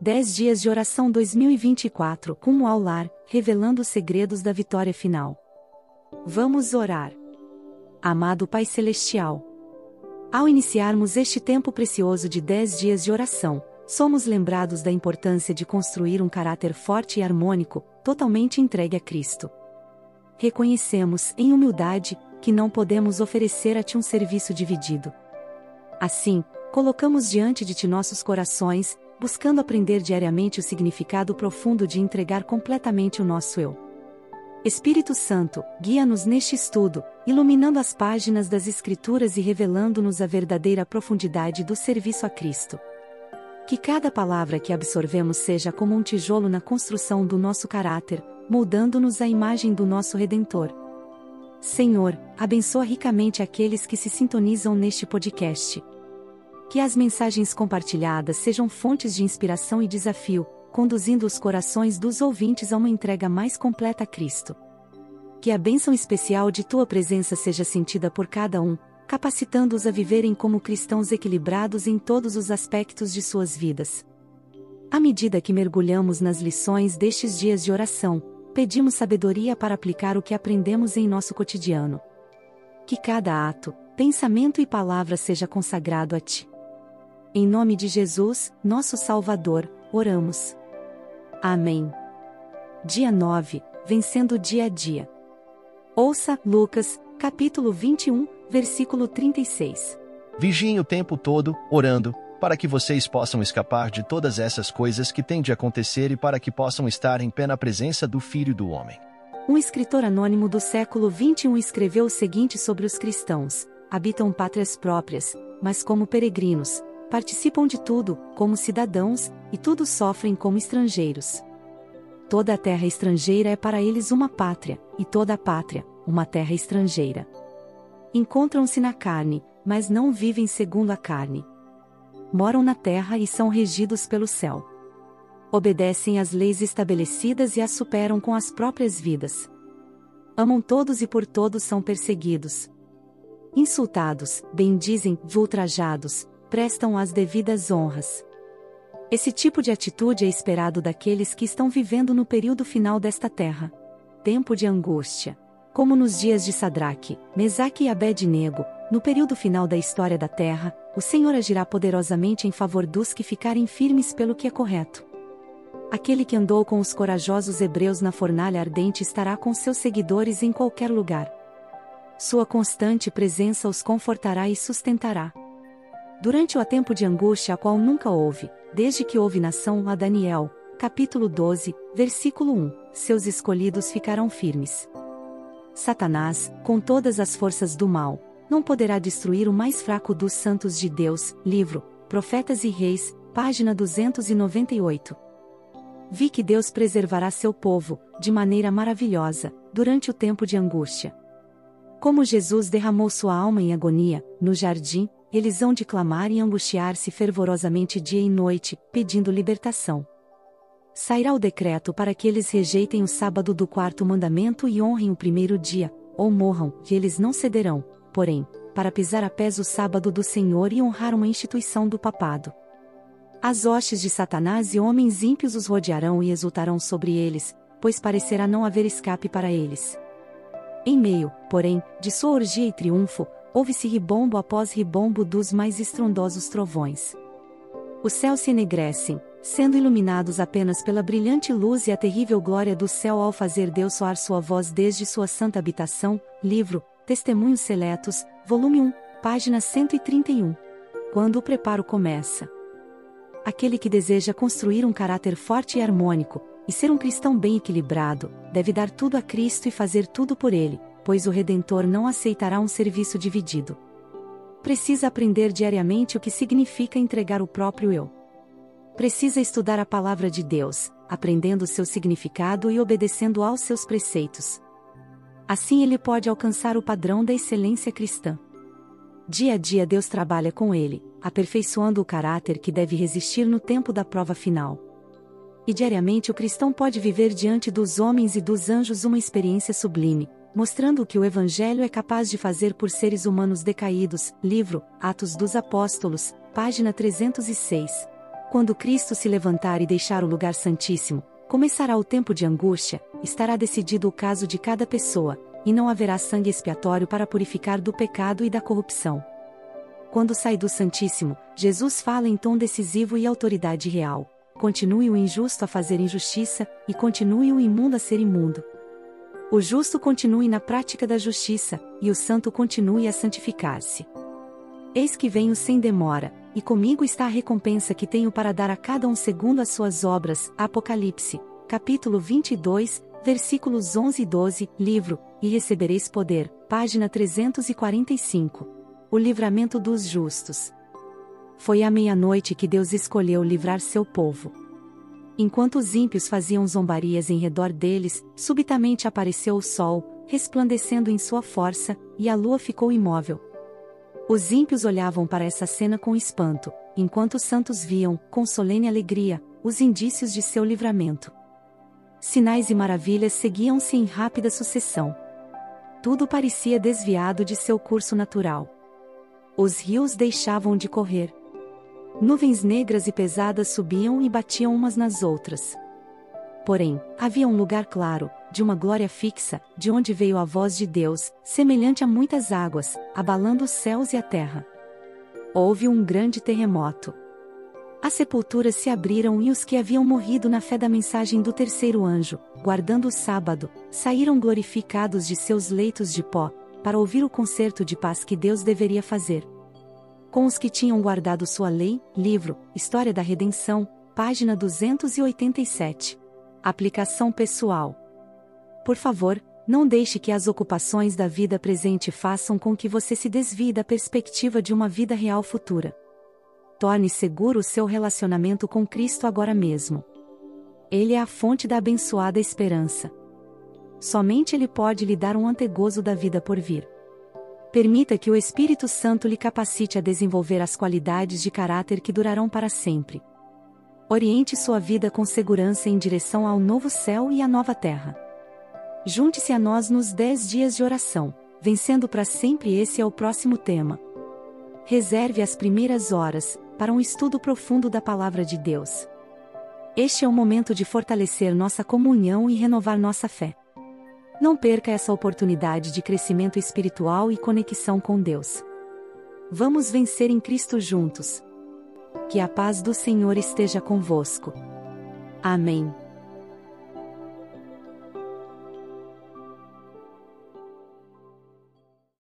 10 dias de oração 2024, como ao lar, revelando os segredos da vitória final. Vamos orar. Amado Pai Celestial. Ao iniciarmos este tempo precioso de 10 dias de oração, somos lembrados da importância de construir um caráter forte e harmônico, totalmente entregue a Cristo. Reconhecemos, em humildade, que não podemos oferecer a Ti um serviço dividido. Assim, colocamos diante de Ti nossos corações, buscando aprender diariamente o significado profundo de entregar completamente o nosso eu. Espírito Santo, guia-nos neste estudo, iluminando as páginas das Escrituras e revelando-nos a verdadeira profundidade do serviço a Cristo. Que cada palavra que absorvemos seja como um tijolo na construção do nosso caráter, moldando-nos à imagem do nosso Redentor. Senhor, abençoa ricamente aqueles que se sintonizam neste podcast. Que as mensagens compartilhadas sejam fontes de inspiração e desafio, conduzindo os corações dos ouvintes a uma entrega mais completa a Cristo. Que a bênção especial de tua presença seja sentida por cada um, capacitando-os a viverem como cristãos equilibrados em todos os aspectos de suas vidas. À medida que mergulhamos nas lições destes dias de oração, pedimos sabedoria para aplicar o que aprendemos em nosso cotidiano. Que cada ato, pensamento e palavra seja consagrado a Ti. Em nome de Jesus, nosso Salvador, oramos. Amém. Dia 9 Vencendo dia a dia. Ouça Lucas, capítulo 21, versículo 36. Vigiem o tempo todo, orando, para que vocês possam escapar de todas essas coisas que têm de acontecer e para que possam estar em pé na presença do Filho do Homem. Um escritor anônimo do século 21 escreveu o seguinte sobre os cristãos: habitam pátrias próprias, mas como peregrinos, participam de tudo, como cidadãos, e tudo sofrem como estrangeiros. Toda a terra estrangeira é para eles uma pátria, e toda a pátria, uma terra estrangeira. Encontram-se na carne, mas não vivem segundo a carne. Moram na terra e são regidos pelo céu. Obedecem às leis estabelecidas e as superam com as próprias vidas. Amam todos e por todos são perseguidos. Insultados, bendizem, ultrajados, prestam as devidas honras. Esse tipo de atitude é esperado daqueles que estão vivendo no período final desta terra. Tempo de angústia. Como nos dias de Sadraque, Mesaque e Abed-nego, no período final da história da terra, o Senhor agirá poderosamente em favor dos que ficarem firmes pelo que é correto. Aquele que andou com os corajosos hebreus na fornalha ardente estará com seus seguidores em qualquer lugar. Sua constante presença os confortará e sustentará. Durante o tempo de angústia a qual nunca houve, desde que houve nação a Daniel, capítulo 12, versículo 1, seus escolhidos ficarão firmes. Satanás, com todas as forças do mal, não poderá destruir o mais fraco dos santos de Deus, livro, Profetas e Reis, página 298. Vi que Deus preservará seu povo, de maneira maravilhosa, durante o tempo de angústia. Como Jesus derramou sua alma em agonia, no jardim, eles hão de clamar e angustiar-se fervorosamente dia e noite, pedindo libertação. Sairá o decreto para que eles rejeitem o sábado do quarto mandamento e honrem o primeiro dia, ou morram, e eles não cederão, porém, para pisar a pés o sábado do Senhor e honrar uma instituição do papado. As hostes de Satanás e homens ímpios os rodearão e exultarão sobre eles, pois parecerá não haver escape para eles. Em meio, porém, de sua orgia e triunfo, ouve-se ribombo após ribombo dos mais estrondosos trovões. Os céus se enegrecem, sendo iluminados apenas pela brilhante luz e a terrível glória do céu ao fazer Deus soar sua voz desde sua santa habitação. Livro, Testemunhos Seletos, volume 1, página 131. Quando o preparo começa. Aquele que deseja construir um caráter forte e harmônico, e ser um cristão bem equilibrado, deve dar tudo a Cristo e fazer tudo por ele, pois o Redentor não aceitará um serviço dividido. Precisa aprender diariamente o que significa entregar o próprio eu. Precisa estudar a palavra de Deus, aprendendo seu significado e obedecendo aos seus preceitos. Assim ele pode alcançar o padrão da excelência cristã. Dia a dia Deus trabalha com ele, aperfeiçoando o caráter que deve resistir no tempo da prova final. E diariamente o cristão pode viver diante dos homens e dos anjos uma experiência sublime, mostrando o que o Evangelho é capaz de fazer por seres humanos decaídos. Livro, Atos dos Apóstolos, página 306. Quando Cristo se levantar e deixar o lugar santíssimo, começará o tempo de angústia, estará decidido o caso de cada pessoa, e não haverá sangue expiatório para purificar do pecado e da corrupção. Quando sai do Santíssimo, Jesus fala em tom decisivo e autoridade real: continue o injusto a fazer injustiça, e continue o imundo a ser imundo. O justo continue na prática da justiça, e o santo continue a santificar-se. Eis que venho sem demora, e comigo está a recompensa que tenho para dar a cada um segundo as suas obras. Apocalipse, capítulo 22, versículos 11 e 12, livro, e recebereis poder, página 345. O livramento dos justos. Foi à meia-noite que Deus escolheu livrar seu povo. Enquanto os ímpios faziam zombarias em redor deles, subitamente apareceu o sol, resplandecendo em sua força, e a lua ficou imóvel. Os ímpios olhavam para essa cena com espanto, enquanto os santos viam, com solene alegria, os indícios de seu livramento. Sinais e maravilhas seguiam-se em rápida sucessão. Tudo parecia desviado de seu curso natural. Os rios deixavam de correr. Nuvens negras e pesadas subiam e batiam umas nas outras. Porém, havia um lugar claro, de uma glória fixa, de onde veio a voz de Deus, semelhante a muitas águas, abalando os céus e a terra. Houve um grande terremoto. As sepulturas se abriram e os que haviam morrido na fé da mensagem do terceiro anjo, guardando o sábado, saíram glorificados de seus leitos de pó, para ouvir o concerto de paz que Deus deveria fazer. Com os que tinham guardado sua lei, livro, História da Redenção, página 287. Aplicação pessoal. Por favor, não deixe que as ocupações da vida presente façam com que você se desvie da perspectiva de uma vida real futura. Torne seguro o seu relacionamento com Cristo agora mesmo. Ele é a fonte da abençoada esperança. Somente Ele pode lhe dar um antegozo da vida por vir. Permita que o Espírito Santo lhe capacite a desenvolver as qualidades de caráter que durarão para sempre. Oriente sua vida com segurança em direção ao novo céu e à nova terra. Junte-se a nós nos 10 dias de oração, vencendo para sempre esse é o próximo tema. Reserve as primeiras horas, para um estudo profundo da Palavra de Deus. Este é o momento de fortalecer nossa comunhão e renovar nossa fé. Não perca essa oportunidade de crescimento espiritual e conexão com Deus. Vamos vencer em Cristo juntos. Que a paz do Senhor esteja convosco. Amém.